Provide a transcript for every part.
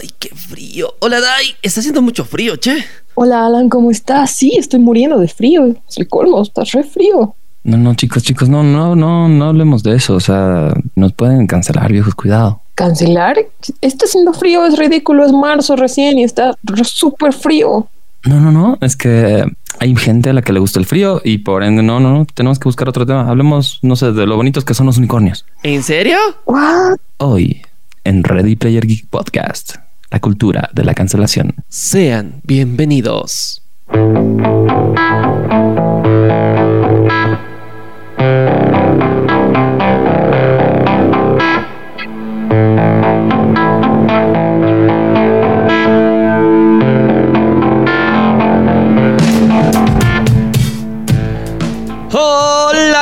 Ay, qué frío. Hola, Dai. Está haciendo mucho frío, che. Hola, Alan, ¿cómo estás? Sí, estoy muriendo de frío. Es el colmo, está re frío. No, no, chicos, chicos, no, no, no, no hablemos de eso. O sea, nos pueden cancelar, viejos, cuidado. ¿Cancelar? Está haciendo frío, es ridículo, es marzo recién y está súper frío. No, no, no, es que hay gente a la que le gusta el frío y por ende, no, no, no, tenemos que buscar otro tema. Hablemos, no sé, de lo bonitos que son los unicornios. ¿En serio? What? Hoy, en Ready Player Geek Podcast, la cultura de la cancelación. Sean bienvenidos.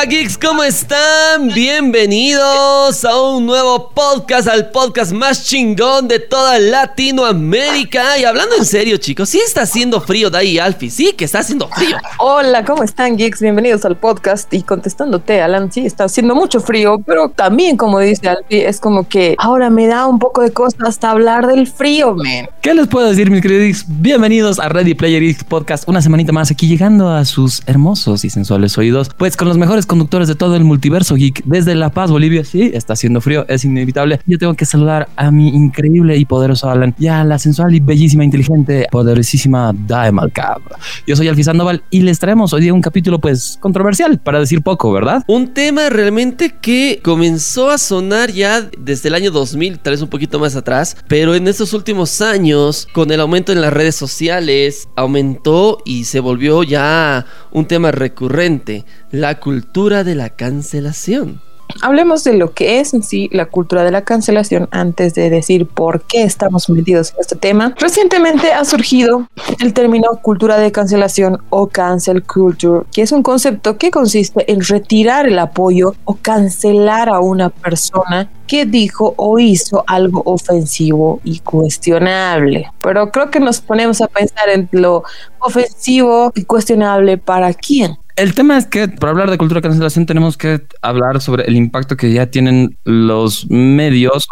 Hola geeks, ¿cómo están? Bienvenidos a un nuevo podcast, al podcast más chingón de toda Latinoamérica. Y hablando en serio, chicos, sí está haciendo frío, Dai y Alfie, sí que está haciendo frío. Hola, ¿cómo están, geeks? Bienvenidos al podcast. Y contestándote, Alan, sí, está haciendo mucho frío, pero también, como dice Alfie, es como que ahora me da un poco de cosa hasta hablar del frío, man. ¿Qué les puedo decir, mis queridos geeks? Bienvenidos a Ready Player Geek Podcast, una semanita más aquí llegando a sus hermosos y sensuales oídos, pues con los mejores conductores de todo el multiverso geek desde La Paz, Bolivia. Sí, está haciendo frío, es inevitable. Yo tengo que saludar a mi increíble y poderoso Alan y a la sensual y bellísima, inteligente, poderosísima Dae Malcab. Yo soy Alfie Sandoval y les traemos hoy día un capítulo, pues, controversial, para decir poco, ¿verdad? Un tema realmente que comenzó a sonar ya desde el año 2000, tal vez un poquito más atrás, pero en estos últimos años, con el aumento en las redes sociales, aumentó y se volvió ya un tema recurrente, la cultura de la cancelación. Hablemos de lo que es en sí la cultura de la cancelación antes de decir por qué estamos metidos en este tema. Recientemente ha surgido el término cultura de cancelación o cancel culture, que es un concepto que consiste en retirar el apoyo o cancelar a una persona que dijo o hizo algo ofensivo y cuestionable. Pero creo que nos ponemos a pensar en lo ofensivo y cuestionable para quién. El tema es que para hablar de cultura de cancelación tenemos que hablar sobre el impacto que ya tienen los medios,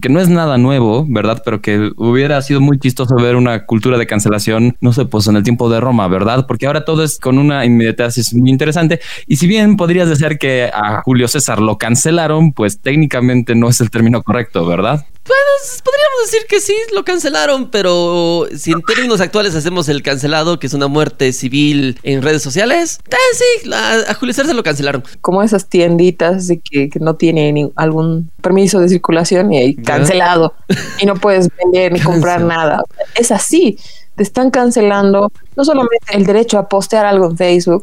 que no es nada nuevo, ¿verdad? Pero que hubiera sido muy chistoso ver una cultura de cancelación, no sé, pues en el tiempo de Roma, ¿verdad? Porque ahora todo es con una inmediatez muy interesante. Y si bien podrías decir que a Julio César lo cancelaron, pues técnicamente no es el término correcto, ¿verdad? Pues podríamos decir que sí, lo cancelaron, pero si en términos actuales hacemos el cancelado, que es una muerte civil en redes sociales, eh, sí, la- a Julio César lo cancelaron. Como esas tienditas de que, que no tienen algún permiso de circulación y ahí cancelado y no puedes vender ni comprar nada. Es así. Te están cancelando no solamente el derecho a postear algo en Facebook,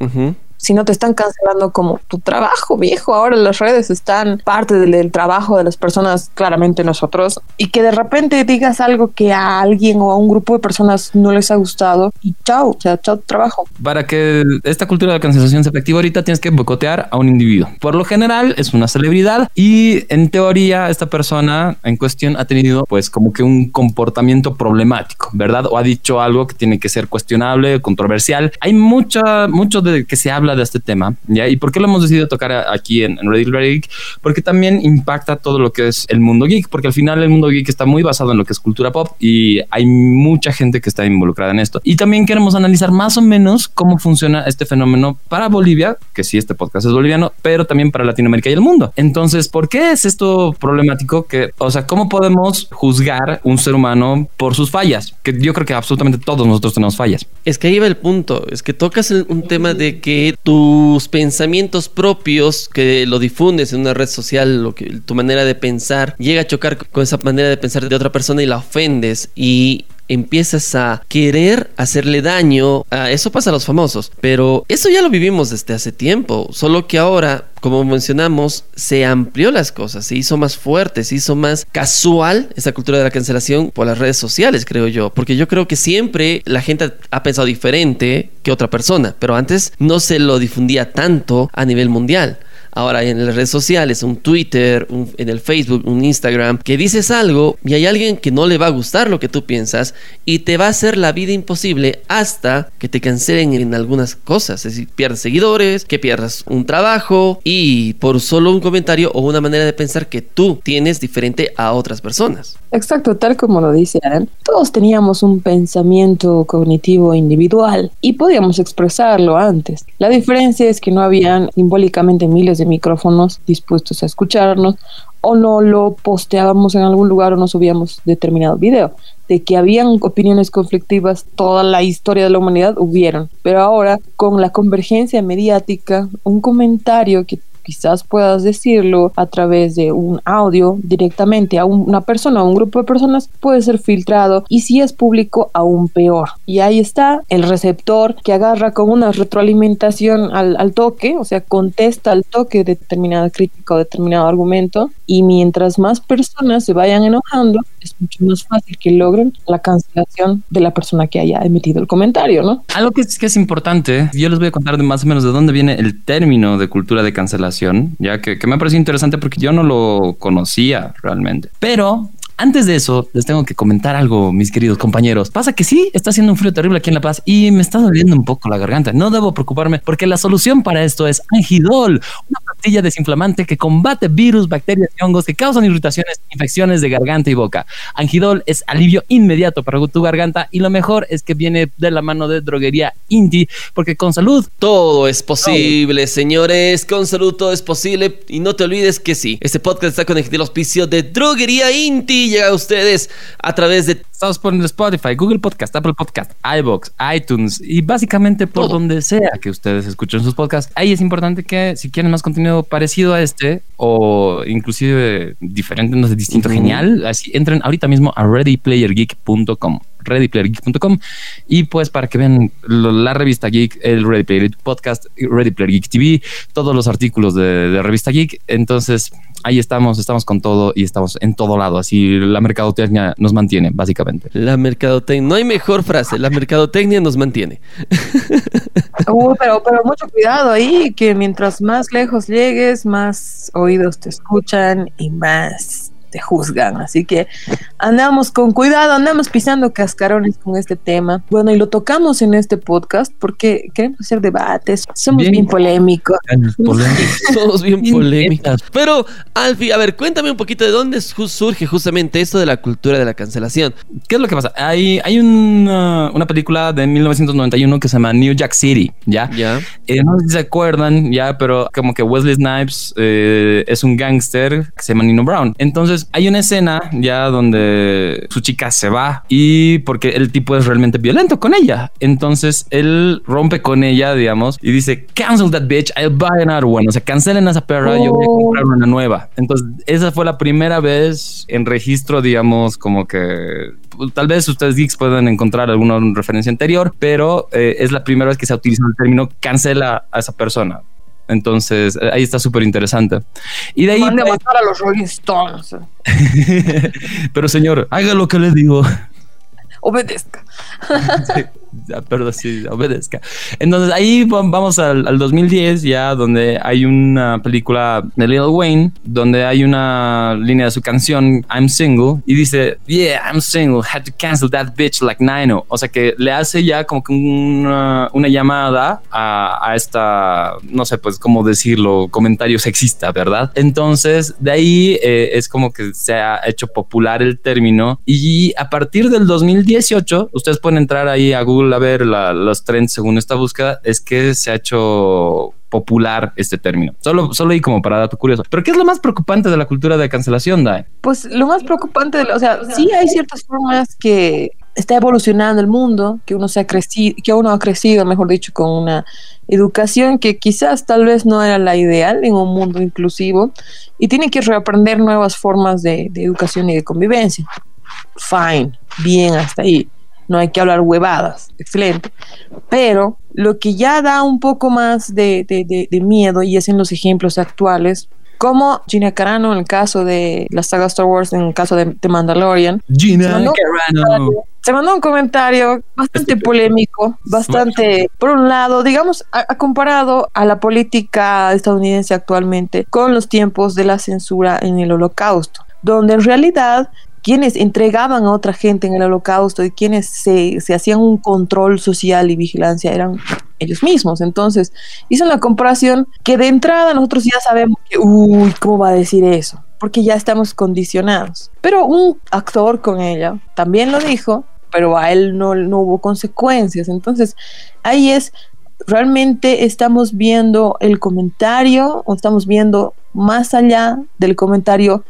Ujú. sino te están cancelando como tu trabajo, viejo. Ahora las redes están parte del, del trabajo de las personas, claramente nosotros, y que de repente digas algo que a alguien o a un grupo de personas no les ha gustado y chao, o sea, chao trabajo. Para que esta cultura de cancelación sea efectiva ahorita tienes que boicotear a un individuo. Por lo general es una celebridad y en teoría esta persona en cuestión ha tenido pues como que un comportamiento problemático, ¿verdad? O ha dicho algo que tiene que ser cuestionable, controversial. Hay mucha, mucho de que se habla de este tema, ¿ya? ¿Y por qué lo hemos decidido tocar aquí en, en Reddit Geek? Porque también impacta todo lo que es el mundo geek, porque al final el mundo geek está muy basado en lo que es cultura pop y hay mucha gente que está involucrada en esto. Y también queremos analizar más o menos cómo funciona este fenómeno para Bolivia, que sí, este podcast es boliviano, pero también para Latinoamérica y el mundo. Entonces, ¿por qué es esto problemático? Que, o sea, ¿cómo podemos juzgar un ser humano por sus fallas? Que yo creo que absolutamente todos nosotros tenemos fallas. Es que ahí va el punto, es que tocas un tema de que tus pensamientos propios, que lo difundes en una red social, lo que, tu manera de pensar, llega a chocar con esa manera de pensar de otra persona y la ofendes. Y empiezas a querer hacerle daño. a eso pasa a los famosos, pero eso ya lo vivimos desde hace tiempo, solo que ahora, como mencionamos, se amplió las cosas, se hizo más fuerte, se hizo más casual esa cultura de la cancelación por las redes sociales, creo yo, porque yo creo que siempre la gente ha pensado diferente que otra persona, pero antes no se lo difundía tanto a nivel mundial. Ahora, en las redes sociales, un Twitter, en el Facebook, un Instagram, que dices algo y hay alguien que no le va a gustar lo que tú piensas y te va a hacer la vida imposible hasta que te cancelen en algunas cosas. Es decir, pierdas seguidores, que pierdas un trabajo y por solo un comentario o una manera de pensar que tú tienes diferente a otras personas. Exacto, tal como lo dice Aaron. Todos teníamos un pensamiento cognitivo individual y podíamos expresarlo antes. La diferencia es que no habían simbólicamente miles de micrófonos dispuestos a escucharnos o no lo posteábamos en algún lugar o no subíamos determinado video. De que habían opiniones conflictivas, toda la historia de la humanidad hubieron. Pero ahora, con la convergencia mediática, un comentario que quizás puedas decirlo a través de un audio directamente a una persona o un grupo de personas, puede ser filtrado y si es público, aún peor. Y ahí está el receptor que agarra con una retroalimentación al, al toque, o sea, contesta al toque determinada crítica o determinado argumento y mientras más personas se vayan enojando, es mucho más fácil que logren la cancelación de la persona que haya emitido el comentario, ¿no? Algo que es, que es importante, yo les voy a contar de más o menos de dónde viene el término de cultura de cancelación ya que, que me parece interesante porque yo no lo conocía realmente. Pero antes de eso, les tengo que comentar algo, mis queridos compañeros. Pasa que sí, está haciendo un frío terrible aquí en La Paz y me está doliendo un poco la garganta. No debo preocuparme porque la solución para esto es Angidol, una pastilla desinflamante que combate virus, bacterias y hongos que causan irritaciones, infecciones de garganta y boca. Angidol es alivio inmediato para tu garganta y lo mejor es que viene de la mano de droguería Inti, porque con salud todo es posible, señores. Con salud todo es posible y no te olvides que sí. Este podcast está conectado al auspicio de droguería Inti llega a ustedes a través de... Estamos por Spotify, Google Podcast, Apple Podcast, iBox, iTunes y básicamente por donde sea que ustedes escuchen sus podcasts. Ahí es importante que si quieren más contenido parecido a este o inclusive diferente, no sé, distinto, genial, así entren ahorita mismo a readyplayergeek.com readyplayergeek.com y pues para que vean la revista Geek, el Ready Player Podcast, Ready Player Geek TV, todos los artículos de, de revista Geek. Entonces, ahí estamos, estamos con todo y estamos en todo lado. Así la mercadotecnia nos mantiene, básicamente. La mercadotecnia, no hay mejor frase, la mercadotecnia nos mantiene. pero, pero mucho cuidado ahí, que mientras más lejos llegues, más oídos te escuchan y más te juzgan. Así que andamos con cuidado, andamos pisando cascarones con este tema. Bueno, y lo tocamos en este podcast porque queremos hacer debates. Somos bien, polémicos. Somos bien polémicos. Pero, Alfi, a ver, cuéntame un poquito de dónde surge justamente esto de la cultura de la cancelación. ¿Qué es lo que pasa? Hay, hay una, una película de 1991 que se llama New Jack City, ¿ya? Ya. Eh, no sé si se acuerdan, ya, pero como que Wesley Snipes eh, es un gángster que se llama Nino Brown. Entonces, hay una escena ya donde su chica se va y porque el tipo es realmente violento con ella. Entonces él rompe con ella, digamos, y dice, cancel that bitch, I'll buy another one. O sea, cancelen a esa perra, yo voy a oh. comprar una nueva. Entonces esa fue la primera vez en registro, digamos, como que tal vez ustedes geeks puedan encontrar alguna referencia anterior, pero eh, es la primera vez que se ha utilizado el término cancela a esa persona. Entonces, eh, ahí está súper interesante. Y de ahí. Mande a matar a los Rolling Stones. Pero señor, haga lo que le digo. Obedezca. perdón, sí, obedezca. Entonces ahí vamos al, 2010 ya donde hay una película de Lil Wayne donde hay una línea de su canción I'm Single y dice Yeah, I'm single, had to cancel that bitch like Nino. O sea que le hace ya como que una, una llamada a, a, esta, no sé, pues cómo decirlo, comentario sexista, ¿verdad? Entonces de ahí eh, es como que se ha hecho popular el término y a partir del 2018 ustedes pueden entrar ahí a Google a ver los trends según esta búsqueda, es que se ha hecho popular este término. Solo, solo ahí como para dato curioso. Pero ¿qué es lo más preocupante de la cultura de cancelación, Dai? Pues lo más preocupante, o sea, sí hay ciertas formas que está evolucionando el mundo, que uno se ha crecido, que uno ha crecido, mejor dicho, con una educación que quizás tal vez no era la ideal en un mundo inclusivo y tiene que reaprender nuevas formas de, de educación y de convivencia. Fine, bien hasta ahí no hay que hablar huevadas, excelente. Pero lo que ya da un poco más de, miedo, y es en los ejemplos actuales, como Gina Carano en el caso de la saga Star Wars, en el caso de, The Mandalorian. Gina mandó- Carano. Se mandó un comentario bastante polémico, bastante, por un lado, digamos, ha, ha comparado a la política estadounidense actualmente con los tiempos de la censura en el holocausto, donde en realidad quienes entregaban a otra gente en el holocausto y quienes se, se hacían un control social y vigilancia eran ellos mismos. Entonces, hizo una comparación que de entrada nosotros ya sabemos que, uy, ¿cómo va a decir eso? Porque ya estamos condicionados. Pero un actor con ella también lo dijo, pero a él no, no hubo consecuencias. Entonces, ahí es, realmente estamos viendo el comentario o estamos viendo más allá del comentario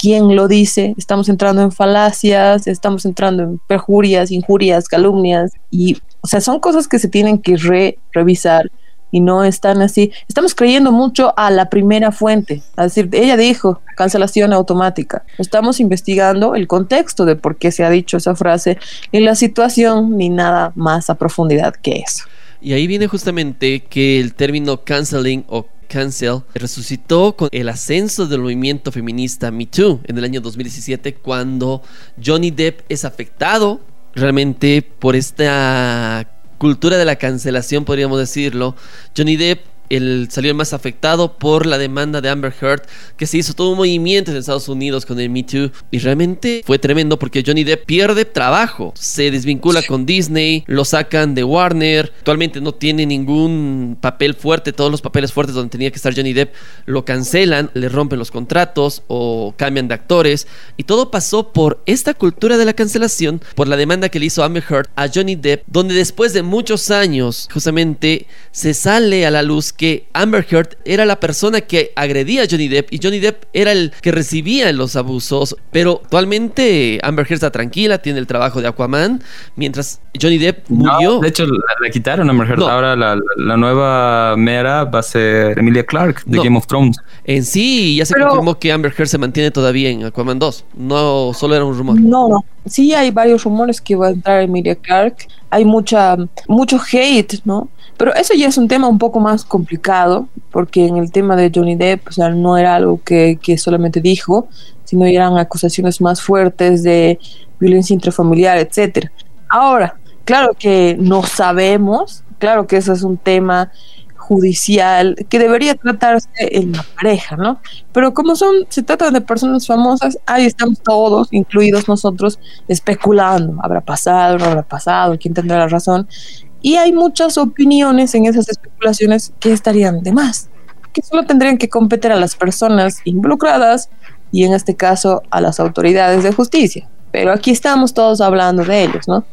quién lo dice, estamos entrando en falacias, estamos entrando en perjurias, injurias, calumnias y, o sea, son cosas que se tienen que re revisar y no están así. Estamos creyendo mucho a la primera fuente, es decir, ella dijo cancelación automática. Estamos investigando el contexto de por qué se ha dicho esa frase ni la situación ni nada más a profundidad que eso. Y ahí viene justamente que el término canceling o cancel resucitó con el ascenso del movimiento feminista Me Too en el año 2017 cuando Johnny Depp es afectado realmente por esta cultura de la cancelación, podríamos decirlo. Johnny Depp el, salió el más afectado por la demanda de Amber Heard, que se hizo todo un movimiento en Estados Unidos con el Me Too. Y realmente fue tremendo porque Johnny Depp pierde trabajo, se desvincula con Disney, lo sacan de Warner, actualmente no tiene ningún papel fuerte, todos los papeles fuertes donde tenía que estar Johnny Depp lo cancelan, le rompen los contratos o cambian de actores. Y todo pasó por esta cultura de la cancelación, por la demanda que le hizo Amber Heard a Johnny Depp, donde después de muchos años justamente se sale a la luz que Amber Heard era la persona que agredía a Johnny Depp y Johnny Depp era el que recibía los abusos. Pero actualmente Amber Heard está tranquila, tiene el trabajo de Aquaman, mientras Johnny Depp murió. No, de hecho, la, la quitaron a Amber Heard. No. Ahora la, nueva mera va a ser Emilia Clarke de No. Game of Thrones. En sí, ya se Pero- confirmó que Amber Heard se mantiene todavía en Aquaman 2. No solo era un rumor. No, no. Sí hay varios rumores que va a entrar Emilia Clark. Hay mucha, mucho hate, ¿no? Pero eso ya es un tema un poco más complicado, porque en el tema de Johnny Depp, o sea, no era algo que, que solamente dijo, sino eran acusaciones más fuertes de violencia intrafamiliar, etcétera. Ahora, claro que no sabemos, claro que eso es un tema judicial que debería tratarse en la pareja, ¿no? Pero como son, se trata de personas famosas, ahí estamos todos, incluidos nosotros, especulando, habrá pasado, no habrá pasado, quién tendrá la razón. Y hay muchas opiniones en esas especulaciones que estarían de más, que solo tendrían que competir a las personas involucradas y en este caso a las autoridades de justicia. Pero aquí estamos todos hablando de ellos, ¿no?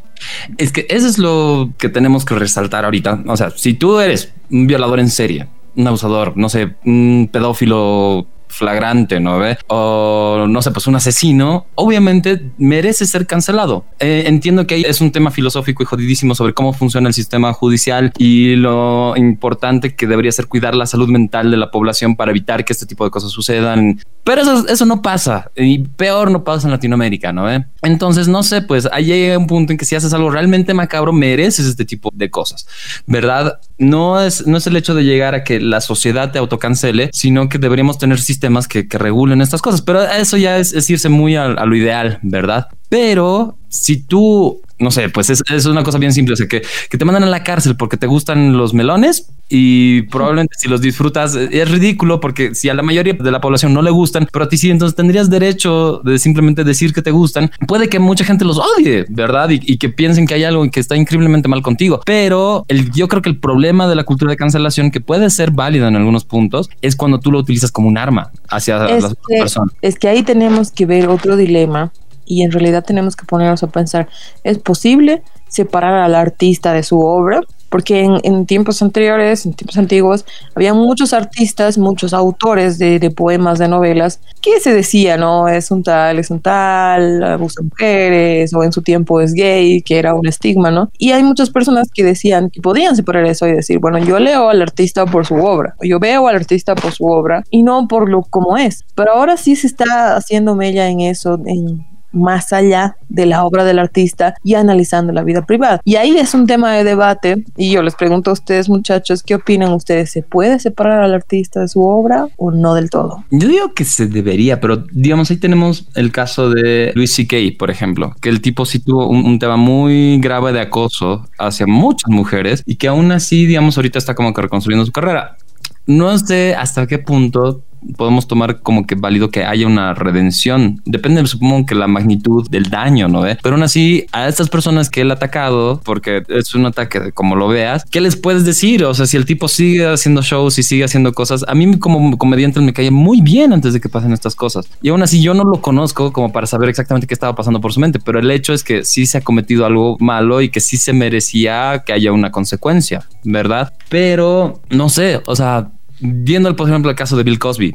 Es que eso es lo que tenemos que resaltar ahorita. O sea, si tú eres un violador en serie, un abusador, no sé, un pedófilo flagrante, ¿no ve? O no sé, pues un asesino, obviamente merece ser cancelado. Eh, entiendo que ahí es un tema filosófico y jodidísimo sobre cómo funciona el sistema judicial y lo importante que debería ser cuidar la salud mental de la población para evitar que este tipo de cosas sucedan. Pero eso, eso no pasa y peor no pasa en Latinoamérica, ¿no ve? Entonces, no sé, pues ahí llega un punto en que si haces algo realmente macabro, mereces este tipo de cosas, ¿verdad? No es, no es el hecho de llegar a que la sociedad te autocancele, sino que deberíamos tener sistemas que, que regulen estas cosas. Pero eso ya es, irse muy a lo ideal, ¿verdad? Pero si tú, no sé, pues es, es una cosa bien simple, o sea, que, que te mandan a la cárcel porque te gustan los melones y probablemente si los disfrutas eh, es ridículo porque si a la mayoría de la población no le gustan, pero a ti sí, entonces tendrías derecho de simplemente decir que te gustan. Puede que mucha gente los odie, ¿verdad? Y, y que piensen que hay algo que está increíblemente mal contigo. Pero el, yo creo que el problema de la cultura de cancelación, que puede ser válida en algunos puntos, es cuando tú lo utilizas como un arma hacia Es las que- personas. Es que ahí tenemos que ver otro dilema y en realidad tenemos que ponernos a pensar, ¿es posible separar al artista de su obra? Porque en, en tiempos anteriores, en tiempos antiguos, había muchos artistas, muchos autores de, de poemas, de novelas, que se decía, ¿no? Es un tal, es un tal, abusa mujeres, o en su tiempo es gay, que era un estigma, ¿no? Y hay muchas personas que decían que podían separar eso y decir, bueno, yo leo al artista por su obra, o yo veo al artista por su obra, y no por lo como es. Pero ahora sí se está haciendo mella en eso, en más allá de la obra del artista y analizando la vida privada. Y ahí es un tema de debate y yo les pregunto a ustedes muchachos, ¿qué opinan ustedes? ¿Se puede separar al artista de su obra o no del todo? Yo digo que se debería, pero digamos ahí tenemos el caso de Luis C.K., por ejemplo, que el tipo sí tuvo un, tema muy grave de acoso hacia muchas mujeres y que aún así, digamos, ahorita está como que reconstruyendo su carrera. No sé hasta qué punto podemos tomar como que válido que haya una redención. Depende, supongo que la magnitud del daño, ¿no? ve? Pero aún así, a estas personas que él ha atacado, porque es un ataque como lo veas, ¿qué les puedes decir? O sea, si el tipo sigue haciendo shows y sigue haciendo cosas, a mí como comediante me cae muy bien antes de que pasen estas cosas. Y aún así, yo no lo conozco como para saber exactamente qué estaba pasando por su mente, pero el hecho es que sí se ha cometido algo malo y que sí se merecía que haya una consecuencia, ¿verdad? Pero no sé, o sea, viendo, por ejemplo, el caso de Bill Cosby,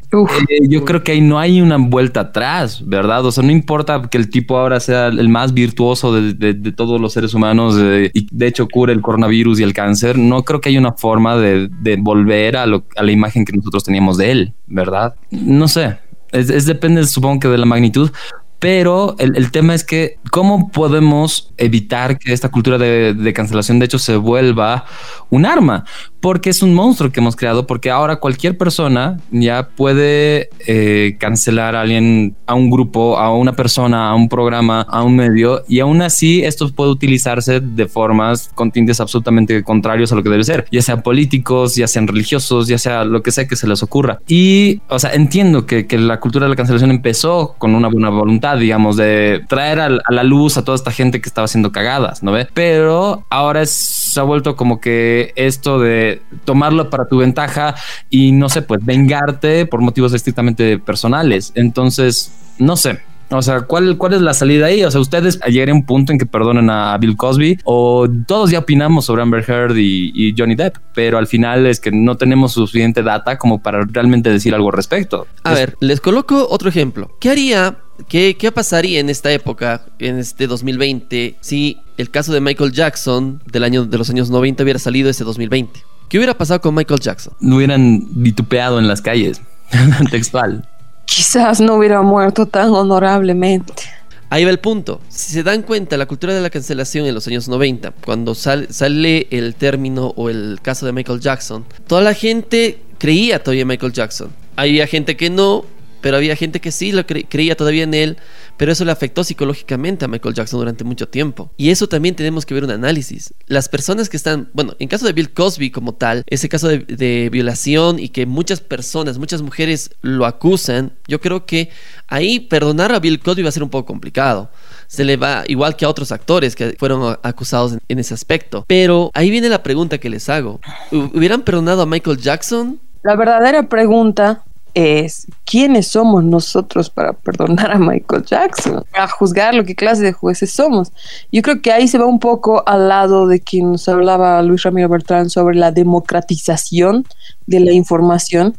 eh, yo creo que ahí no hay una vuelta atrás, ¿verdad? O sea, no importa que el tipo ahora sea el más virtuoso de, todos los seres humanos y de hecho cure el coronavirus y el cáncer, no creo que haya una forma de, volver a, a la imagen que nosotros teníamos de él, ¿verdad? No sé. Es, depende, supongo que de la magnitud, pero el, tema es que cómo podemos evitar que esta cultura de, de, cancelación de hecho se vuelva un arma porque es un monstruo que hemos creado, porque ahora cualquier persona ya puede eh, cancelar a alguien, a un grupo, a una persona, a un programa, a un medio, y aún así esto puede utilizarse de formas con tintes absolutamente contrarios a lo que debe ser, ya sea políticos, ya sean religiosos, ya sea lo que sea que se les ocurra. Y, o sea, entiendo que, la cultura de la cancelación empezó con una buena voluntad, digamos, de traer a, la luz a toda esta gente que estaba haciendo cagadas, ¿no ve? Pero ahora se ha vuelto como que esto de tomarlo para tu ventaja y no sé, pues vengarte por motivos estrictamente personales. Entonces, no sé, o sea, ¿cuál, ¿cuál es la salida ahí? O sea, ustedes llegarían a un punto en que perdonen a Bill Cosby o todos ya opinamos sobre Amber Heard y, Johnny Depp, pero al final es que no tenemos suficiente data como para realmente decir algo al respecto. A ver, les coloco otro ejemplo. ¿Qué haría, qué, qué pasaría en esta época, en este 2020, si el caso de Michael Jackson del año, de los años 90 hubiera salido ese 2020? ¿Qué hubiera pasado con Michael Jackson? No hubieran vitupeado en las calles. Textual. Quizás no hubiera muerto tan honorablemente. Ahí va el punto. Si se dan cuenta, la cultura de la cancelación en los años 90, cuando sale el término o el caso de Michael Jackson, toda la gente creía todavía en Michael Jackson. Había gente que no, pero había gente que sí lo creía todavía en él, pero eso le afectó psicológicamente a Michael Jackson durante mucho tiempo. Y eso también tenemos que ver un análisis. Las personas que están, bueno, en caso de Bill Cosby como tal, ese caso de, violación y que muchas personas, muchas mujeres lo acusan, yo creo que ahí perdonar a Bill Cosby va a ser un poco complicado. Se le va igual que a otros actores que fueron acusados en ese aspecto. Pero ahí viene la pregunta que les hago. ¿Hubieran perdonado a Michael Jackson? La verdadera pregunta es quiénes somos nosotros para perdonar a Michael Jackson, a juzgar lo que clase de jueces somos. Yo creo que ahí se va un poco al lado de quien nos hablaba Luis Ramiro Bertrán sobre la democratización de la información.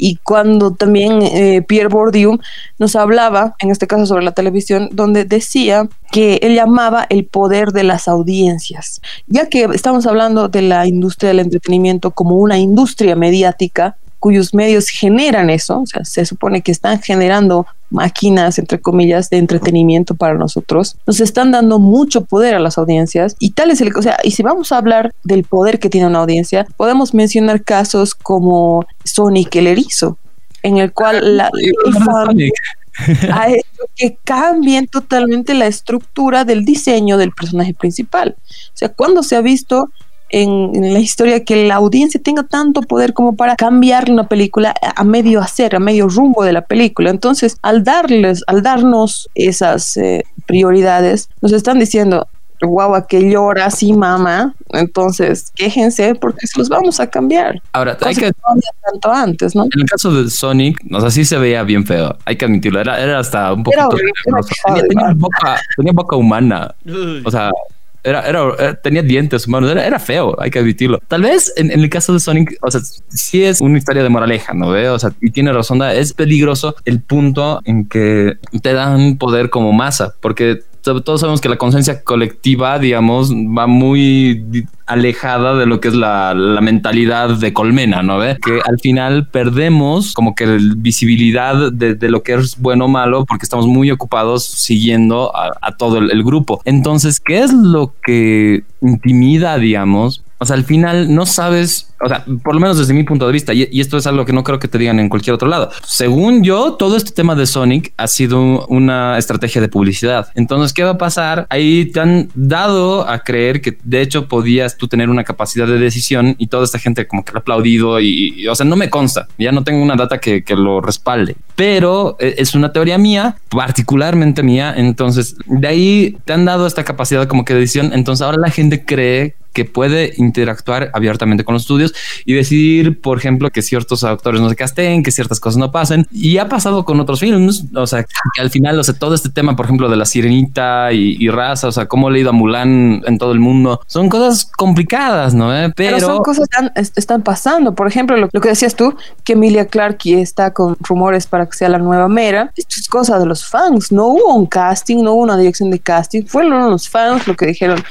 Y cuando también eh, Pierre Bourdieu nos hablaba, en este caso sobre la televisión, donde decía que él llamaba el poder de las audiencias, ya que estamos hablando de la industria del entretenimiento como una industria mediática, cuyos medios generan eso, o sea, se supone que están generando máquinas, entre comillas, de entretenimiento para nosotros, nos están dando mucho poder a las audiencias y tal es el, o sea, y si vamos a hablar del poder que tiene una audiencia, podemos mencionar casos como Sonic el erizo, en el cual la, ha hecho que cambien totalmente la estructura del diseño del personaje principal. O sea, cuando se ha visto en, la historia que la audiencia tenga tanto poder como para cambiar una película a medio hacer, a medio rumbo de la película. Entonces, al darles, al darnos esas eh, prioridades, nos están diciendo, guau, que llora sí, mamá. Entonces, quéjense porque se los vamos a cambiar. Ahora, hay que tanto antes, ¿no? En el caso de Sonic, o sea, sí se veía bien feo. Hay que admitirlo. Era, era hasta un poco. tenía, boca, tenía boca humana. O sea, era, era, tenía dientes humanos, era, era, feo, hay que admitirlo. Tal vez en, el caso de Sonic, o sea, sí es una historia de moraleja, ¿no ve? O sea, y tiene razón, es peligroso el punto en que te dan poder como masa, porque todos sabemos que la conciencia colectiva, digamos, va muy alejada de lo que es la, la mentalidad de colmena, ¿no? ve Que al final perdemos como que visibilidad de, lo que es bueno o malo porque estamos muy ocupados siguiendo a, a todo el, el grupo. Entonces, ¿qué es lo que intimida, digamos, o sea, al final no sabes, o sea, por lo menos desde mi punto de vista, y, y, esto es algo que no creo que te digan en cualquier otro lado. Según yo, todo este tema de Sonic ha sido una estrategia de publicidad. Entonces, ¿qué va a pasar? Ahí te han dado a creer que de hecho podías tú tener una capacidad de decisión y toda esta gente como que lo ha aplaudido y, y, o sea, no me consta. Ya no tengo una data que, que lo respalde, pero e, es una teoría mía, particularmente mía. Entonces, de ahí te han dado esta capacidad como que de decisión. Entonces, ahora la gente cree que puede interactuar abiertamente con los estudios y decidir, por ejemplo, que ciertos actores no se casten, que ciertas cosas no pasen. Y ha pasado con otros films, o sea, que al final, o sea, todo este tema, por ejemplo, de la sirenita y, y raza, o sea, cómo le ha ido a Mulan en todo el mundo, son cosas complicadas, ¿no? ¿Eh? Pero... Pero... son cosas que están, están pasando. Por ejemplo, lo, lo, que decías tú, que Emilia Clarke está con rumores para que sea la nueva Mera. Esto es cosa de los fans. No hubo un casting, no hubo una dirección de casting. Fueron los fans los que dijeron,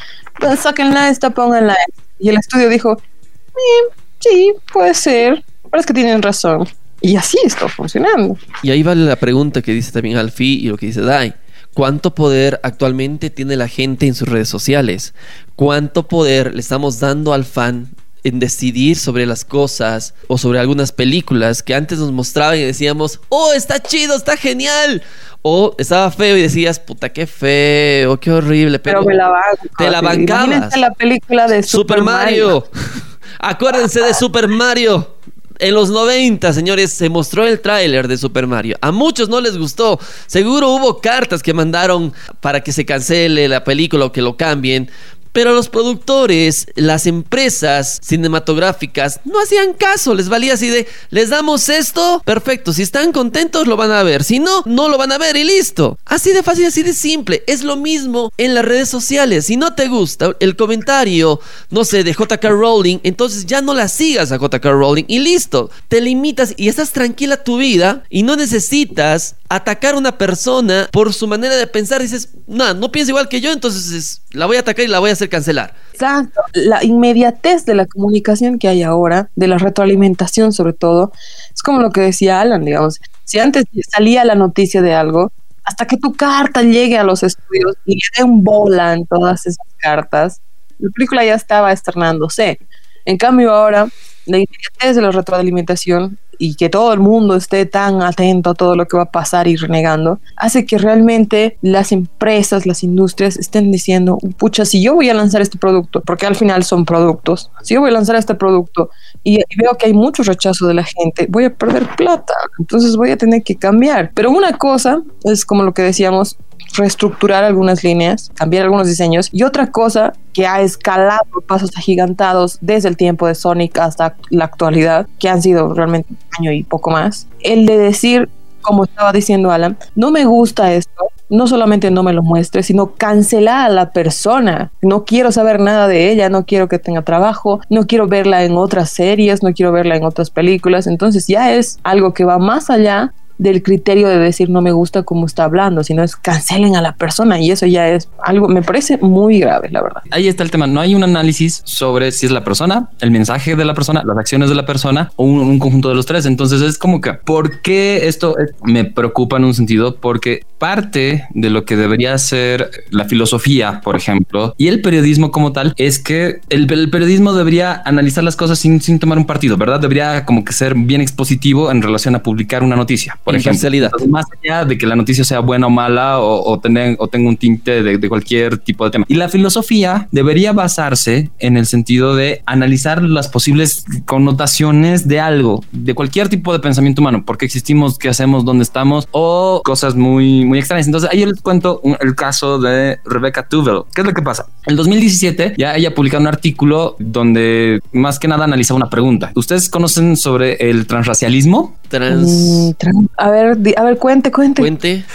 sáquenla esta, pónganla. Y el estudio dijo, sí, puede ser, pero es que tienen razón. Y así está funcionando. Y ahí vale la pregunta que dice también Alfie y lo que dice Dai. ¿Cuánto poder actualmente tiene la gente en sus redes sociales? ¿Cuánto poder le estamos dando al fan en decidir sobre las cosas o sobre algunas películas que antes nos mostraban y decíamos, oh, está chido, está genial? O estaba feo y decías, puta, qué feo, qué horrible. Pero, pero me la banco, te la bancabas. Imagínate la película de Super, Super Mario. Mario. Acuérdense de Super Mario. En los 90, señores, se mostró el tráiler de Super Mario. A muchos no les gustó. Seguro hubo cartas que mandaron para que se cancele la película o que lo cambien. Pero los productores, las empresas cinematográficas no hacían caso, les valía así de, les damos esto, perfecto, si están contentos lo van a ver, si no, no lo van a ver y listo. Así de fácil, así de simple, es lo mismo en las redes sociales, si no te gusta el comentario, no sé, de JK Rowling, entonces ya no la sigas a JK Rowling y listo, te limitas y estás tranquila tu vida y no necesitas atacar a una persona por su manera de pensar, dices, no, no piensa igual que yo, entonces la voy a atacar y la voy a hacer cancelar. Exacto. La inmediatez de la comunicación que hay ahora, de la retroalimentación sobre todo, es como lo que decía Alan, digamos. Si antes salía la noticia de algo, hasta que tu carta llegue a los estudios y le dé bola en todas esas cartas, la película ya estaba estrenándose. En cambio ahora, la inmediatez de la retroalimentación y que todo el mundo esté tan atento a todo lo que va a pasar y renegando, hace que realmente las empresas, las industrias estén diciendo, pucha, si yo voy a lanzar este producto, porque al final son productos, si yo voy a lanzar este producto y, y veo que hay mucho rechazo de la gente, voy a perder plata, entonces voy a tener que cambiar. Pero una cosa es como lo que decíamos, reestructurar algunas líneas, cambiar algunos diseños. Y otra cosa que ha escalado pasos agigantados desde el tiempo de Sonic hasta la actualidad, que han sido realmente un año y poco más, el de decir, como estaba diciendo Alan, no me gusta esto, no solamente no me lo muestre, sino cancelar a la persona. No quiero saber nada de ella, no quiero que tenga trabajo, no quiero verla en otras series, no quiero verla en otras películas. Entonces ya es algo que va más allá del criterio de decir no me gusta cómo está hablando, sino es cancelen a la persona y eso ya es algo, me parece muy grave, la verdad. Ahí está el tema, no hay un análisis sobre si es la persona, el mensaje de la persona, las acciones de la persona o un, un conjunto de los tres. Entonces es como que, ¿por qué esto me preocupa en un sentido? Porque parte de lo que debería ser la filosofía, por ejemplo, y el periodismo como tal, es que el, el periodismo debería analizar las cosas sin, sin tomar un partido, ¿verdad? Debería como que ser bien expositivo en relación a publicar una noticia por ejemplo. Entonces, más allá de que la noticia sea buena o mala o, o, tener, o tenga un tinte de, de, cualquier tipo de tema. Y la filosofía debería basarse en el sentido de analizar las posibles connotaciones de algo, de cualquier tipo de pensamiento humano, por qué existimos, qué hacemos, dónde estamos o cosas muy, muy extrañas. Entonces, ahí les cuento un, el caso de Rebecca Tuvel. ¿Qué es lo que pasa? En 2017 ya ella publicó un artículo donde más que nada analizaba una pregunta. ¿Ustedes conocen sobre el transracialismo? Trans... Mm, trans a ver, a ver, cuente, cuente. Cuente.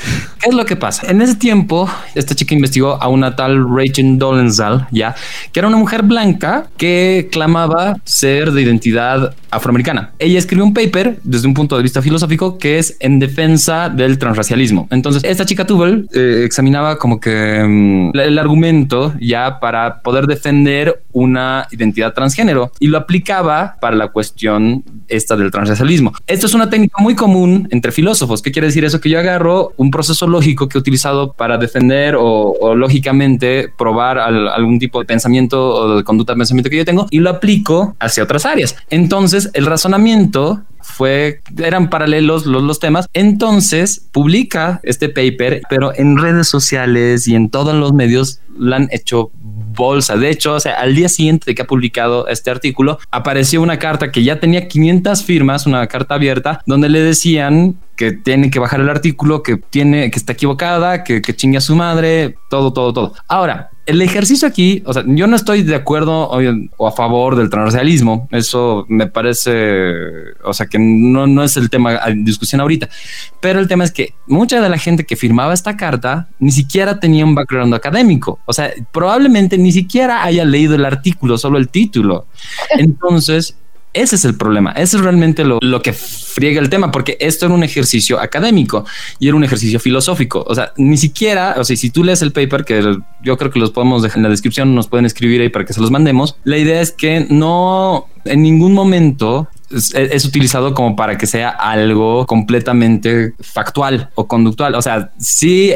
¿Qué es lo que pasa? En ese tiempo, esta chica investigó a una tal Rachel Dolenzal, ya, que era una mujer blanca que clamaba ser de identidad afroamericana. Ella escribió un paper desde un punto de vista filosófico que es en defensa del transracialismo. Entonces, esta chica Tubel eh, examinaba como que mm, el argumento ya para poder defender una identidad transgénero y lo aplicaba para la cuestión esta del transracialismo. Esto es una técnica muy común entre filósofos. ¿Qué quiere decir eso? Que yo agarro un proceso lógico que he utilizado para defender o, lógicamente probar algún tipo de pensamiento o de conducta de pensamiento que yo tengo y lo aplico hacia otras áreas. Entonces, el razonamiento fue, eran paralelos los, los temas. Entonces publica este paper, pero en redes sociales y en todos los medios lo han hecho bolsa. De hecho, o sea, al día siguiente de que ha publicado este artículo, apareció una carta que ya tenía 500 firmas, una carta abierta, donde le decían que tiene que bajar el artículo, que tiene, que está equivocada, que, que chingue a su madre, todo, todo, todo. Ahora, el ejercicio aquí, o sea, yo no estoy de acuerdo o, a favor del transracialismo. Eso me parece, o sea, que no, no es el tema de discusión ahorita. Pero el tema es que mucha de la gente que firmaba esta carta ni siquiera tenía un background académico. O sea, probablemente ni siquiera haya leído el artículo, solo el título. Entonces, ese es el problema. Ese es realmente lo, lo, que friega el tema, porque esto era un ejercicio académico y era un ejercicio filosófico. O sea, ni siquiera, o sea, si tú lees el paper, que yo creo que los podemos dejar en la descripción, nos pueden escribir ahí para que se los mandemos. La idea es que no en ningún momento es, utilizado como para que sea algo completamente factual o conductual. O sea, sí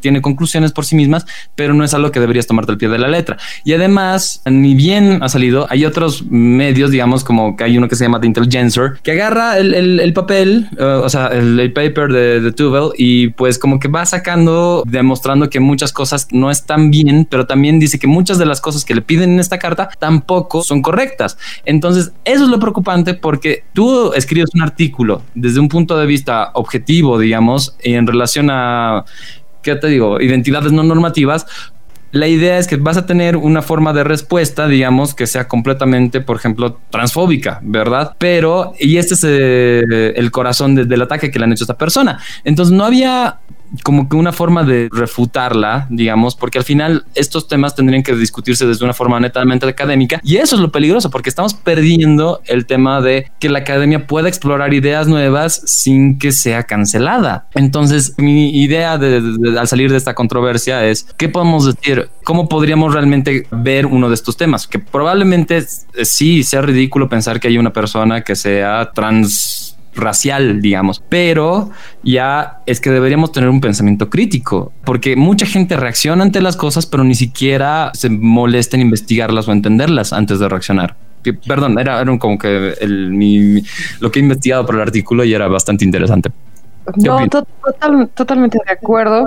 tiene conclusiones por sí mismas, pero no es algo que deberías tomarte al pie de la letra. Y además, ni bien ha salido, hay otros medios, digamos, como que hay uno que se llama The Intelligencer, que agarra el, papel, eh, o sea, el, paper de, de Tuvel y pues como que va sacando, demostrando que muchas cosas no están bien, pero también dice que muchas de las cosas que le piden en esta carta tampoco son correctas. Entonces, eso es lo preocupante porque porque tú escribes un artículo desde un punto de vista objetivo, digamos, en relación a, ¿qué te digo?, identidades no normativas, la idea es que vas a tener una forma de respuesta, digamos, que sea completamente, por ejemplo, transfóbica, ¿verdad? Pero, y este es eh, el corazón del ataque que le han hecho a esta persona. Entonces, no había como que una forma de refutarla, digamos, porque al final estos temas tendrían que discutirse desde una forma netamente académica y eso es lo peligroso porque estamos perdiendo el tema de que la academia pueda explorar ideas nuevas sin que sea cancelada. Entonces, mi idea al salir de esta controversia es qué podemos decir, cómo podríamos realmente ver uno de estos temas, que probablemente sí sea ridículo pensar que hay una persona que sea trans racial, digamos, pero ya es que deberíamos tener un pensamiento crítico, porque mucha gente reacciona ante las cosas, pero ni siquiera se molesta en investigarlas o entenderlas antes de reaccionar. perdón, era, era como que el, lo que he investigado por el artículo y era bastante interesante. No, totalmente de acuerdo.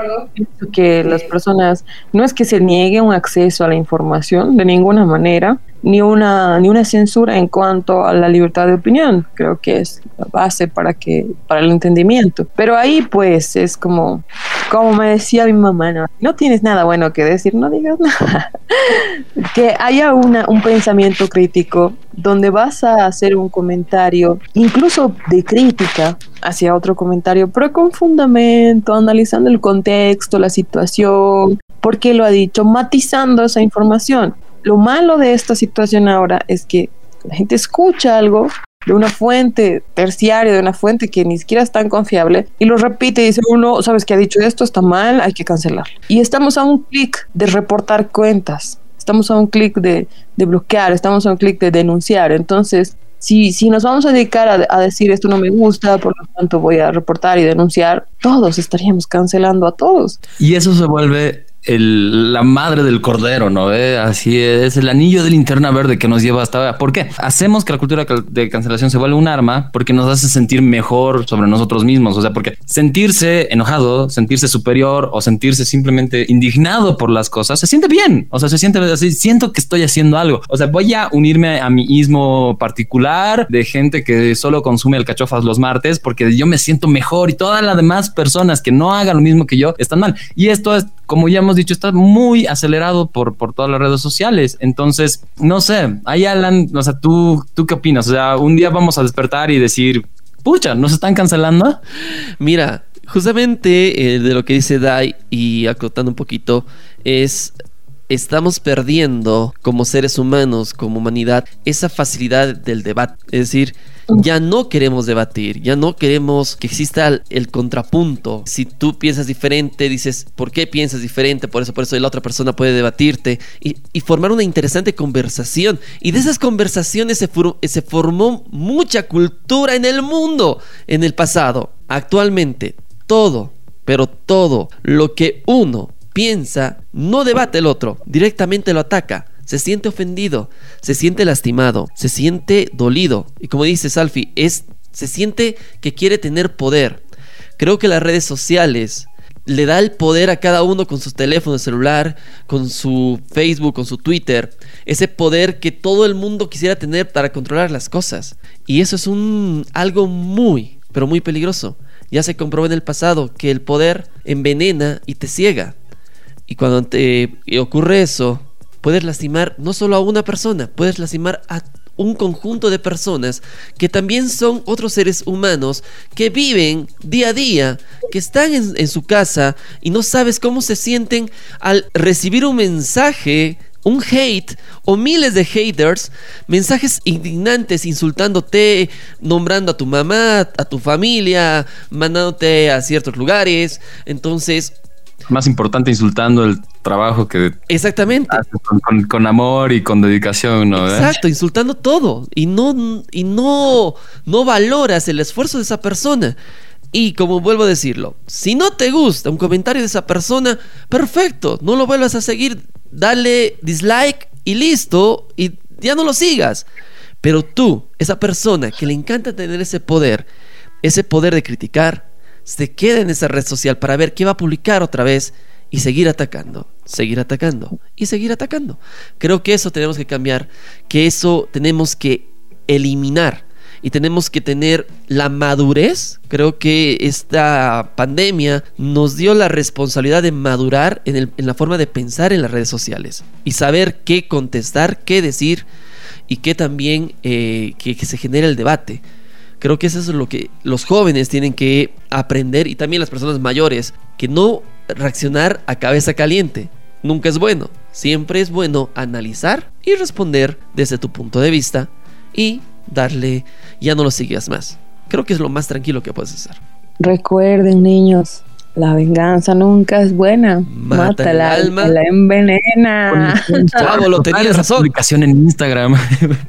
Que las personas no es que se niegue un acceso a la información de ninguna manera, ni una, ni una censura en cuanto a la libertad de opinión. Creo que es la base para, que, para el entendimiento. Pero ahí pues es como, como me decía mi mamá, no, no tienes nada bueno que decir, no digas nada. que haya una, un pensamiento crítico donde vas a hacer un comentario, incluso de crítica hacia otro comentario, pero con fundamento, analizando el contexto, la situación, por qué lo ha dicho, matizando esa información. Lo malo de esta situación ahora es que la gente escucha algo de una fuente terciaria, de una fuente que ni siquiera es tan confiable, y lo repite y dice, uno, sabes que ha dicho esto, está mal, hay que cancelar. Y estamos a un clic de reportar cuentas, estamos a un clic de, bloquear, estamos a un clic de denunciar. Entonces, si, si nos vamos a dedicar a, decir esto no me gusta, por lo tanto voy a reportar y denunciar, todos estaríamos cancelando a todos. Y eso se vuelve el, la madre del cordero, ¿no? ¿Eh? Así es, el anillo de linterna verde que nos lleva hasta... ¿Por qué? Hacemos que la cultura de cancelación se vuelva un arma porque nos hace sentir mejor sobre nosotros mismos, o sea, porque sentirse enojado, sentirse superior o sentirse simplemente indignado por las cosas, se siente bien, o sea, se siente así, siento que estoy haciendo algo, o sea, voy a unirme a mi ismo particular de gente que solo consume alcachofas los martes porque yo me siento mejor y todas las demás personas que no hagan lo mismo que yo están mal. Y esto es, como ya hemos dicho, está muy acelerado por, por todas las redes sociales. Entonces, no sé, ahí Alan, o sea, ¿tú, ¿tú qué opinas? O sea, un día vamos a despertar y decir, pucha, ¿nos están cancelando? Mira, Justamente eh, de lo que dice Dai y acotando un poquito es estamos perdiendo como seres humanos, como humanidad, esa facilidad del debate. Es decir, ya no queremos debatir, ya no queremos que exista el, contrapunto. Si tú piensas diferente, dices, ¿por qué piensas diferente? Por eso, por eso la otra persona puede debatirte y, formar una interesante conversación. Y de esas conversaciones se, se formó mucha cultura en el mundo en el pasado. Actualmente, todo, pero todo lo que uno piensa, no debate el otro, directamente lo ataca. Se siente ofendido, se siente lastimado, se siente dolido. Y como dice Salfi, es, se siente que quiere tener poder. Creo que las redes sociales le da el poder a cada uno con su teléfono celular, con su Facebook, con su Twitter, ese poder que todo el mundo quisiera tener para controlar las cosas. Y eso es un algo muy, pero muy peligroso. Ya se comprobó en el pasado que el poder envenena y te ciega. Y cuando te ocurre eso, puedes lastimar no solo a una persona, puedes lastimar a un conjunto de personas que también son otros seres humanos que viven día a día, que están en, su casa y no sabes cómo se sienten al recibir un mensaje un hate o miles de haters, mensajes indignantes insultándote, nombrando a tu mamá, a tu familia, mandándote a ciertos lugares. Entonces, más importante insultando el trabajo que exactamente. con, amor y con dedicación no exacto insultando todo. Y no y no no valoras el esfuerzo de esa persona. Y como vuelvo a decirlo si no te gusta un comentario de esa persona perfecto no lo vuelvas a seguir dale dislike y listo y ya no lo sigas. Pero tú esa persona que le encanta tener ese poder ese poder de criticar se queda en esa red social para ver qué va a publicar otra vez y seguir atacando, seguir atacando y seguir atacando. Creo que eso tenemos que cambiar, que eso tenemos que eliminar y tenemos que tener la madurez. Creo que esta pandemia nos dio la responsabilidad de madurar en, la forma de pensar en las redes sociales y saber qué contestar, qué decir y qué también eh, que se genere el debate. Creo que eso es lo que los jóvenes tienen que aprender y también las personas mayores, que no reaccionar a cabeza caliente. Nunca es bueno. Siempre es bueno analizar y responder desde tu punto de vista y darle, ya no lo sigas más. Creo que es lo más tranquilo que puedes hacer. Recuerden, niños, la venganza nunca es buena. Mata, el alma. La envenena. Chavo, lo tenías razón. publicación en Instagram.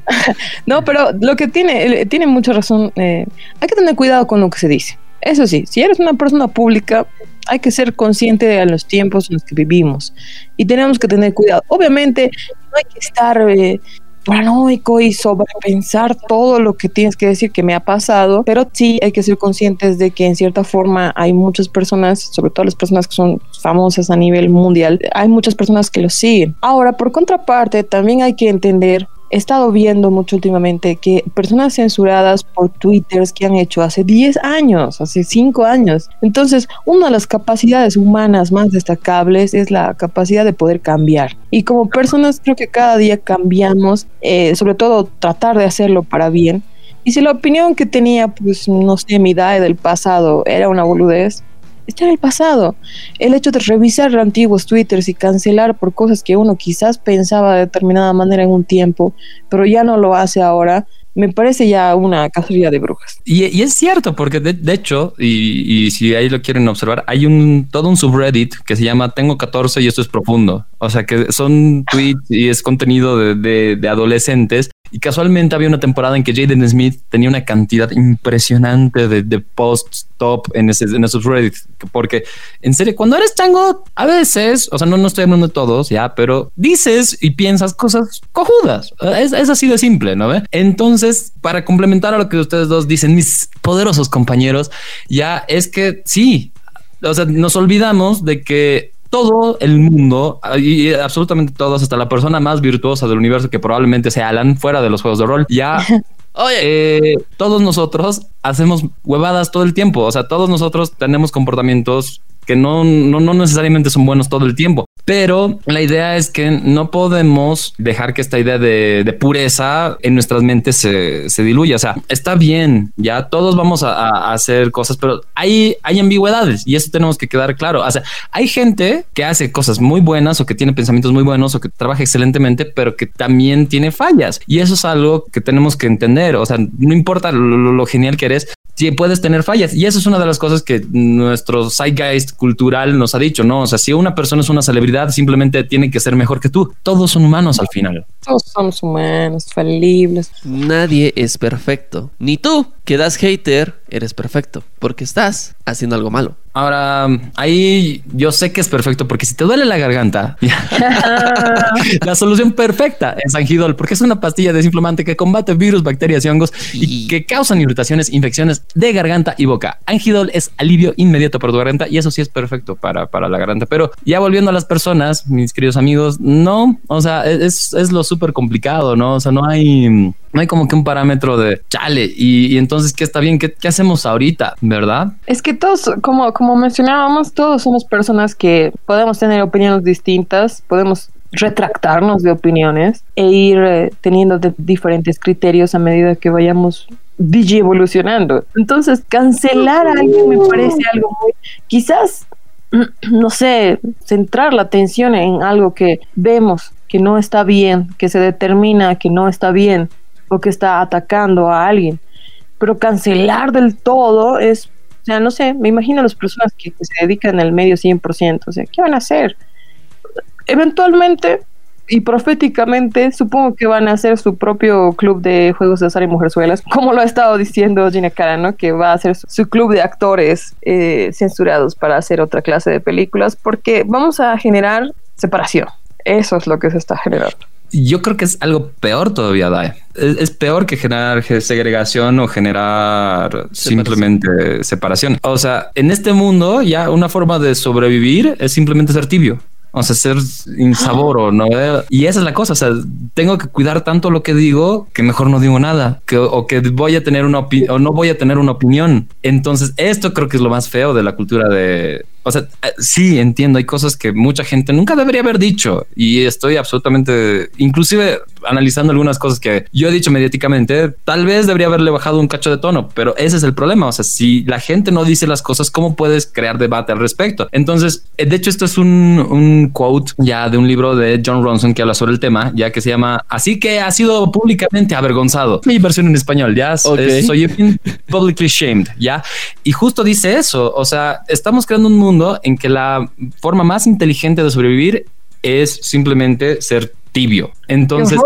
no, pero lo que tiene, tiene mucha razón. Eh, hay que tener cuidado con lo que se dice. Eso sí, si eres una persona pública, hay que ser consciente de los tiempos en los que vivimos y tenemos que tener cuidado. Obviamente, no hay que estar eh, paranoico y sobrepensar todo lo que tienes que decir que me ha pasado, pero sí hay que ser conscientes de que en cierta forma hay muchas personas, sobre todo las personas que son famosas a nivel mundial, hay muchas personas que lo siguen. Ahora, por contraparte, también hay que entender he estado viendo mucho últimamente que personas censuradas por twitters que han hecho hace 10 años, hace 5 años. Entonces, una de las capacidades humanas más destacables es la capacidad de poder cambiar. Y como personas creo que cada día cambiamos, eh, sobre todo tratar de hacerlo para bien. Y si la opinión que tenía, pues no sé, mi edad del pasado era una boludez, está en el pasado. El hecho de revisar antiguos twitters y cancelar por cosas que uno quizás pensaba de determinada manera en un tiempo, pero ya no lo hace ahora, me parece ya una cacería de brujas. Y, es cierto, porque de, hecho, y, si ahí lo quieren observar, hay un todo un subreddit que se llama Tengo 14 y esto es profundo. O sea que son tweets y es contenido de, de adolescentes y casualmente había una temporada en que Jaden Smith tenía una cantidad impresionante de, de posts top en, esos Reddit. Porque en serio, cuando eres chango, a veces, o sea, no, no estoy hablando de todos, ya, pero dices y piensas cosas cojudas. Es, es así de simple, ¿no ve? Entonces, para complementar a lo que ustedes dos dicen, mis poderosos compañeros, ya es que sí, o sea, nos olvidamos de que todo el mundo y absolutamente todos, hasta la persona más virtuosa del universo que probablemente sea Alan fuera de los juegos de rol, ya Oye. Eh, todos nosotros hacemos huevadas todo el tiempo. O sea, todos nosotros tenemos comportamientos que no, no, no necesariamente son buenos todo el tiempo. Pero la idea es que no podemos dejar que esta idea de, pureza en nuestras mentes se, se, diluya. O sea, está bien, ya todos vamos a, hacer cosas, pero hay, hay ambigüedades y eso tenemos que quedar claro. O sea, hay gente que hace cosas muy buenas o que tiene pensamientos muy buenos o que trabaja excelentemente, pero que también tiene fallas. Y eso es algo que tenemos que entender. O sea, no importa lo genial que eres, sí puedes tener fallas. Y eso es una de las cosas que nuestro zeitgeist cultural nos ha dicho, ¿no? O sea, si una persona es una celebridad, simplemente tiene que ser mejor que tú. Todos son humanos al final. Todos somos humanos, falibles. Nadie es perfecto. Ni tú, que das hater, eres perfecto, porque estás haciendo algo malo. Ahora, ahí yo sé que es perfecto porque si te duele la garganta, la solución perfecta es Angidol, porque es una pastilla desinflamante que combate virus, bacterias y hongos y que causan irritaciones, infecciones de garganta y boca. Angidol es alivio inmediato para tu garganta y eso sí es perfecto para, para la garganta. Pero ya volviendo a las personas, mis queridos amigos, no, o sea, es, es lo súper complicado, ¿no? O sea, no hay, no hay como que un parámetro de chale y, entonces, ¿qué está bien? ¿Qué, ¿Qué hacemos ahorita? ¿Verdad? Es que todos, como, como mencionábamos, todos somos personas que podemos tener opiniones distintas, podemos retractarnos de opiniones e ir eh, teniendo diferentes criterios a medida que vayamos DJ evolucionando. Entonces, cancelar a alguien me parece algo muy, quizás, no sé, centrar la atención en algo que vemos que no está bien, que se determina que no está bien o que está atacando a alguien. Pero cancelar del todo es o sea, no sé, me imagino a las personas que, se dedican al medio 100%, o sea, ¿qué van a hacer? Eventualmente y proféticamente supongo que van a hacer su propio club de juegos de azar y mujerzuelas, como lo ha estado diciendo Gina Cara, ¿no? Que va a hacer su, club de actores eh, censurados para hacer otra clase de películas, porque vamos a generar separación. Eso es lo que se está generando yo creo que es algo peor todavía, Dae. Es, peor que generar segregación o generar simplemente separación. O sea, en este mundo ya una forma de sobrevivir es simplemente ser tibio. O sea, ser insaboro, ¿no? Y esa es la cosa. O sea, tengo que cuidar tanto lo que digo que mejor no digo nada que, o que voy a tener una opinión o no voy a tener una opinión. Entonces, esto creo que es lo más feo de la cultura de, o sea, eh, sí entiendo, hay cosas que mucha gente nunca debería haber dicho y estoy absolutamente, inclusive analizando algunas cosas que yo he dicho mediáticamente, tal vez debería haberle bajado un cacho de tono, pero ese es el problema. O sea, si la gente no dice las cosas, ¿cómo puedes crear debate al respecto? Entonces, eh, de hecho, esto es un, un quote ya de un libro de John Ronson que habla sobre el tema, ya que se llama Así que ha sido públicamente avergonzado. Mi versión en español, ya soy publicly shamed, ya. Y justo dice eso. O sea, estamos creando un mundo en que la forma más inteligente de sobrevivir es simplemente ser tibio. Entonces,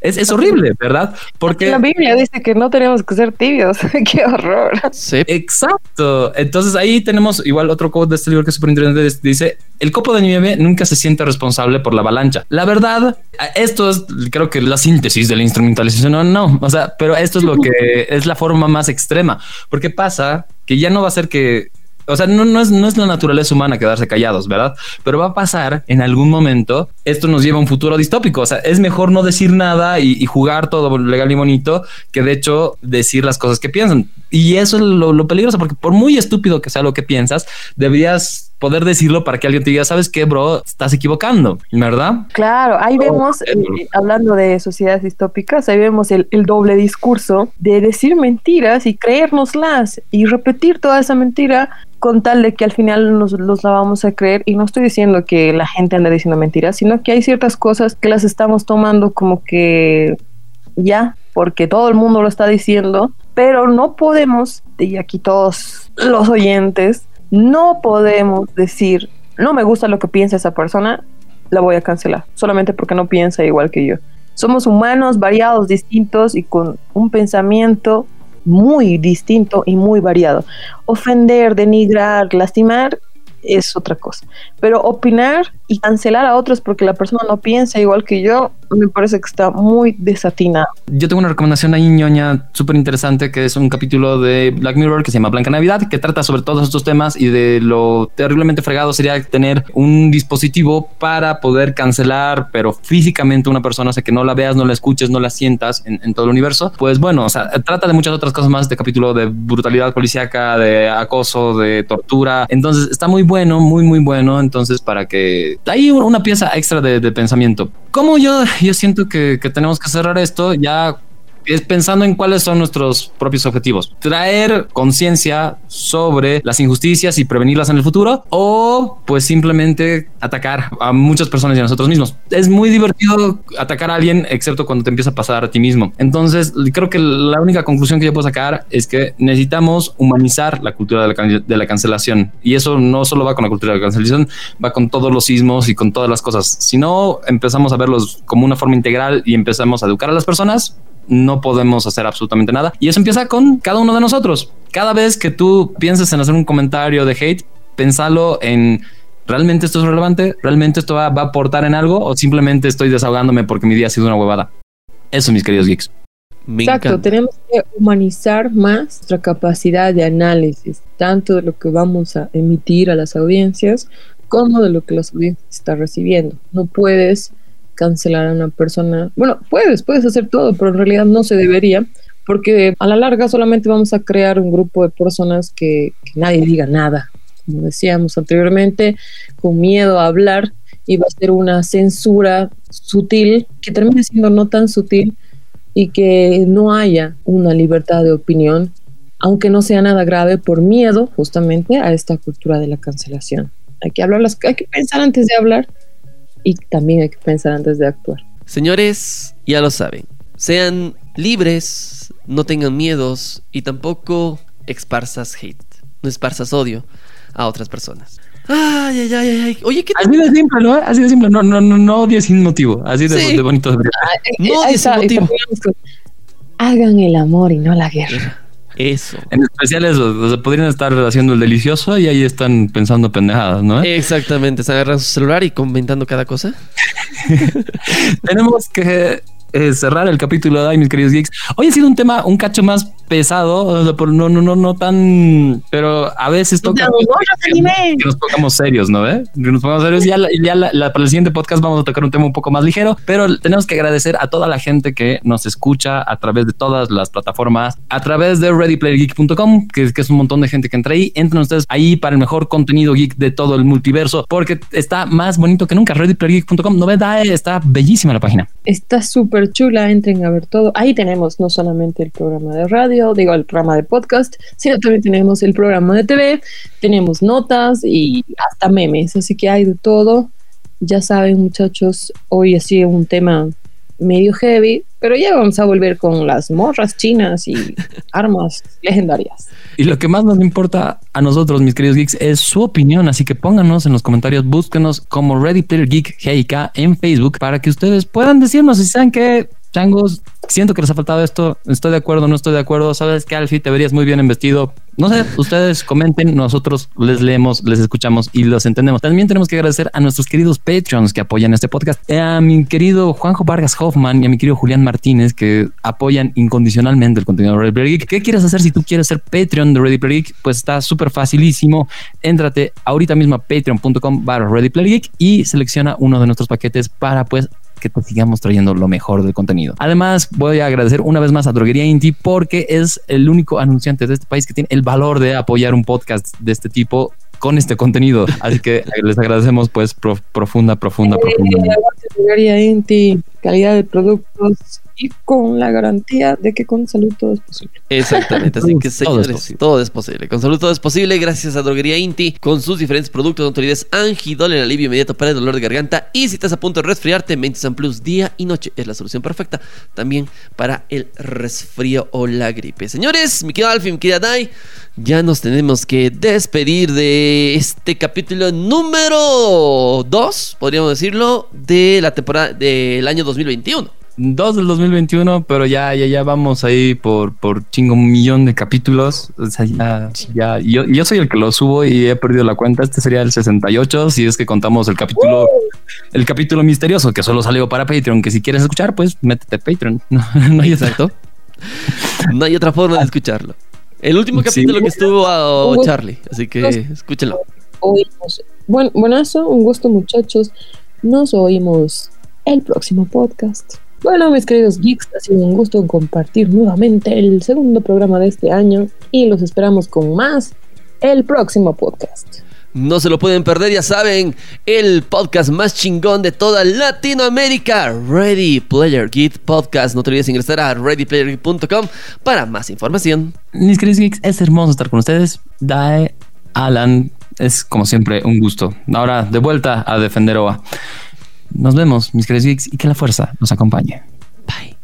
es, horrible, ¿verdad? Porque la Biblia dice que no tenemos que ser tibios. Qué horror. Sí. Exacto. Entonces ahí tenemos igual otro quote de este libro que es súper interesante. Dice, el copo de nieve nunca se siente responsable por la avalancha. La verdad, esto es creo que la síntesis de la instrumentalización. No, no, o sea, pero esto es lo que es la forma más extrema. Porque pasa que ya no va a ser que o sea, no, es, no es la naturaleza humana quedarse callados, ¿verdad? Pero va a pasar en algún momento. Esto nos lleva a un futuro distópico. O sea, es mejor no decir nada y, jugar todo legal y bonito que de hecho decir las cosas que piensan. Y eso es lo, lo peligroso, porque por muy estúpido que sea lo que piensas, deberías poder decirlo para que alguien te diga, sabes qué, bro, estás equivocando, ¿verdad? Claro, ahí vemos, eh, hablando de sociedades distópicas, ahí vemos el, el, doble discurso de decir mentiras y creérnoslas y repetir toda esa mentira con tal de que al final nos los la vamos a creer. Y no estoy diciendo que la gente ande diciendo mentiras, sino que hay ciertas cosas que las estamos tomando como que ya, porque todo el mundo lo está diciendo, pero no podemos, y aquí todos los oyentes, no podemos decir, no me gusta lo que piensa esa persona, la voy a cancelar, solamente porque no piensa igual que yo. Somos humanos variados, distintos y con un pensamiento muy distinto y muy variado. Ofender, denigrar, lastimar es otra cosa. Pero opinar y cancelar a otros porque la persona no piensa igual que yo, me parece que está muy desatinado. Yo tengo una recomendación ahí, ñoña, súper interesante, que es un capítulo de Black Mirror que se llama Blanca Navidad, que trata sobre todos estos temas y de lo terriblemente fregado sería tener un dispositivo para poder cancelar, pero físicamente una persona, o sea, que no la veas, no la escuches, no la sientas en, en todo el universo. Pues bueno, o sea, trata de muchas otras cosas más, de capítulo de brutalidad policíaca, de acoso, de tortura. Entonces está muy bueno, muy, muy bueno. Entonces, para que hay una pieza extra de, de pensamiento. Como yo, yo siento que, que tenemos que cerrar esto ya pensando en cuáles son nuestros propios objetivos. Traer conciencia sobre las injusticias y prevenirlas en el futuro o pues simplemente atacar a muchas personas y a nosotros mismos. Es muy divertido atacar a alguien excepto cuando te empieza a pasar a ti mismo. Entonces creo que la única conclusión que yo puedo sacar es que necesitamos humanizar la cultura de la, de la cancelación y eso no solo va con la cultura de la cancelación, va con todos los sismos y con todas las cosas. Si no empezamos a verlos como una forma integral y empezamos a educar a las personas, no podemos hacer absolutamente nada. Y eso empieza con cada uno de nosotros. Cada vez que tú pienses en hacer un comentario de hate, pensalo en ¿realmente esto es relevante? ¿Realmente esto va, a aportar en algo? ¿O simplemente estoy desahogándome porque mi día ha sido una huevada? Eso, mis queridos geeks. Me Exacto, encanta. tenemos que humanizar más nuestra capacidad de análisis, tanto de lo que vamos a emitir a las audiencias como de lo que las audiencias están recibiendo. No puedes cancelar a una persona. Bueno, puedes, puedes hacer todo, pero en realidad no se debería, porque a la larga solamente vamos a crear un grupo de personas que, nadie diga nada. Como decíamos anteriormente, con miedo a hablar, y va a ser una censura sutil que termine siendo no tan sutil y que no haya una libertad de opinión, aunque no sea nada grave por miedo justamente a esta cultura de la cancelación. Hay que hablar, hay que pensar antes de hablar y también hay que pensar antes de actuar. Señores, ya lo saben, sean libres, no tengan miedos y tampoco esparzas hate, no esparzas odio a otras personas. Ay, ay, ay, ay. Oye, ¿qué Así de simple, ¿no? Así de simple. No, no, no, no odio sin motivo. Así de, sí. de bonito. Ah, no odio sin motivo. Hagan el amor y no la guerra. Eso. En especial eso, o sea, podrían estar haciendo el delicioso y ahí están pensando pendejadas, ¿no? Exactamente, se agarran su celular y comentando cada cosa. Tenemos que eh, cerrar el capítulo de ahí, mis queridos geeks. Hoy ha sido un tema un cacho más pesado, no, no, no, no tan, pero a veces toca no, que, que, nos pongamos serios, ¿no? ¿Eh? Que nos pongamos serios. Ya, ya la, la, para el siguiente podcast vamos a tocar un tema un poco más ligero, pero tenemos que agradecer a toda la gente que nos escucha a través de todas las plataformas, a través de readyplayergeek.com, que, que es un montón de gente que entra ahí. Entren ustedes ahí para el mejor contenido geek de todo el multiverso, porque está más bonito que nunca. Readyplayergeek.com, novedad, está bellísima la página. Está súper chula, entren a ver todo. Ahí tenemos no solamente el programa de radio, digo, el programa de podcast, sino también tenemos el programa de TV, tenemos notas y hasta memes, así que hay de todo. Ya saben, muchachos, hoy ha sido un tema medio heavy, pero ya vamos a volver con las morras chinas y armas legendarias. Y lo que más nos importa a nosotros, mis queridos geeks, es su opinión. Así que pónganos en los comentarios, búsquenos como Ready Player Geek GIK en Facebook para que ustedes puedan decirnos si saben que changos, siento que les ha faltado esto, estoy de acuerdo, no estoy de acuerdo, sabes que Alfie te verías muy bien en vestido. No sé, ustedes comenten, nosotros les leemos, les escuchamos y los entendemos. También tenemos que agradecer a nuestros queridos Patreons que apoyan este podcast, eh, a mi querido Juanjo Vargas Hoffman y a mi querido Julián Martínez que apoyan incondicionalmente el contenido de Ready Player Geek. ¿Qué quieres hacer si tú quieres ser Patreon de Ready Player Geek? Pues está súper facilísimo. Éntrate ahorita mismo a patreon.com barra Ready Player Geek y selecciona uno de nuestros paquetes para pues que te sigamos trayendo lo mejor del contenido. Además, voy a agradecer una vez más a Droguería Inti porque es el único anunciante de este país que tiene el valor de apoyar un podcast de este tipo con este contenido. Así que les agradecemos pues prof, profunda, profunda, eh, profunda. Droguería Inti, calidad de productos y con la garantía de que con salud todo es posible. Exactamente, así que señores, todo es, posible. todo es posible. Con salud todo es posible gracias a Droguería Inti con sus diferentes productos de autoridades Angidol el alivio inmediato para el dolor de garganta y si estás a punto de resfriarte, Mentisan Plus día y noche es la solución perfecta también para el resfrío o la gripe. Señores, mi querido Alfie, mi querida Dai, ya nos tenemos que despedir de este capítulo número 2, podríamos decirlo, de la temporada del año 2021. Dos del 2021, pero ya, ya, ya vamos ahí por, por chingo un millón de capítulos. O sea, ya, ya, yo, yo soy el que lo subo y he perdido la cuenta. Este sería el 68, si es que contamos el capítulo, el capítulo misterioso que solo salió para Patreon. Que si quieres escuchar, pues métete a Patreon. No, no hay exacto. no hay otra forma de escucharlo. El último capítulo que estuvo a Charlie, así que escúchenlo. Oímos. Buen, buenazo, un gusto muchachos. Nos oímos el próximo podcast. Bueno, mis queridos geeks, ha sido un gusto compartir nuevamente el segundo programa de este año y los esperamos con más el próximo podcast. No se lo pueden perder, ya saben, el podcast más chingón de toda Latinoamérica, Ready Player Geek Podcast. No te olvides ingresar a readyplayergeek.com para más información. Mis queridos geeks, es hermoso estar con ustedes. Dae, Alan, es como siempre un gusto. Ahora de vuelta a defender OA. Nos vemos, mis queridos geeks, y que la fuerza nos acompañe. Bye.